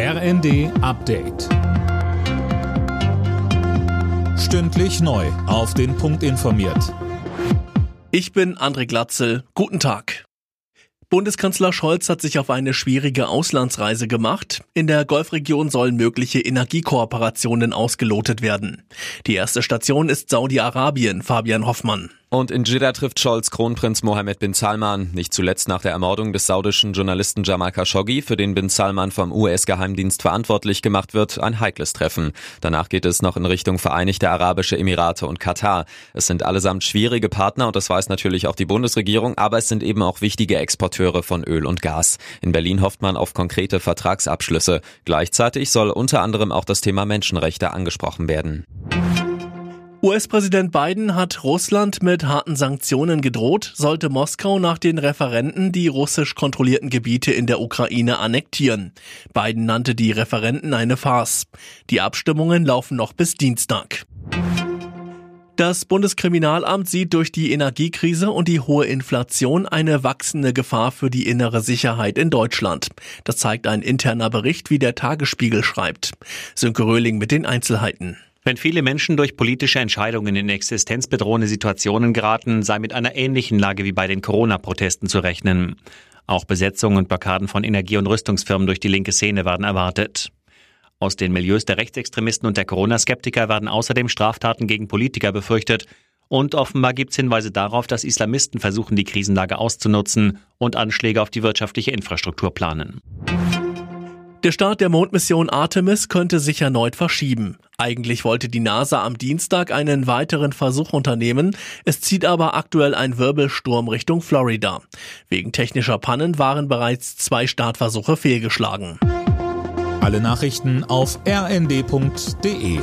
RND Update. Stündlich neu. Auf den Punkt informiert. Ich bin André Glatzel. Guten Tag. Bundeskanzler Scholz hat sich auf eine schwierige Auslandsreise gemacht. In der Golfregion sollen mögliche Energiekooperationen ausgelotet werden. Die erste Station ist Saudi-Arabien, Fabian Hoffmann. Und in Jeddah trifft Scholz Kronprinz Mohammed bin Salman, nicht zuletzt nach der Ermordung des saudischen Journalisten Jamal Khashoggi, für den bin Salman vom US-Geheimdienst verantwortlich gemacht wird, ein heikles Treffen. Danach geht es noch in Richtung Vereinigte Arabische Emirate und Katar. Es sind allesamt schwierige Partner und das weiß natürlich auch die Bundesregierung, aber es sind eben auch wichtige Exporteure von Öl und Gas. In Berlin hofft man auf konkrete Vertragsabschlüsse. Gleichzeitig soll unter anderem auch das Thema Menschenrechte angesprochen werden. US-Präsident Biden hat Russland mit harten Sanktionen gedroht, sollte Moskau nach den Referenten die russisch kontrollierten Gebiete in der Ukraine annektieren. Biden nannte die Referenten eine Farce. Die Abstimmungen laufen noch bis Dienstag. Das Bundeskriminalamt sieht durch die Energiekrise und die hohe Inflation eine wachsende Gefahr für die innere Sicherheit in Deutschland. Das zeigt ein interner Bericht, wie der Tagesspiegel schreibt. Sönke Röhling mit den Einzelheiten. Wenn viele Menschen durch politische Entscheidungen in existenzbedrohende Situationen geraten, sei mit einer ähnlichen Lage wie bei den Corona-Protesten zu rechnen. Auch Besetzungen und Blockaden von Energie- und Rüstungsfirmen durch die linke Szene werden erwartet. Aus den Milieus der Rechtsextremisten und der Corona-Skeptiker werden außerdem Straftaten gegen Politiker befürchtet. Und offenbar gibt es Hinweise darauf, dass Islamisten versuchen, die Krisenlage auszunutzen und Anschläge auf die wirtschaftliche Infrastruktur planen. Der Start der Mondmission Artemis könnte sich erneut verschieben. Eigentlich wollte die NASA am Dienstag einen weiteren Versuch unternehmen. Es zieht aber aktuell ein Wirbelsturm Richtung Florida. Wegen technischer Pannen waren bereits zwei Startversuche fehlgeschlagen. Alle Nachrichten auf rnd.de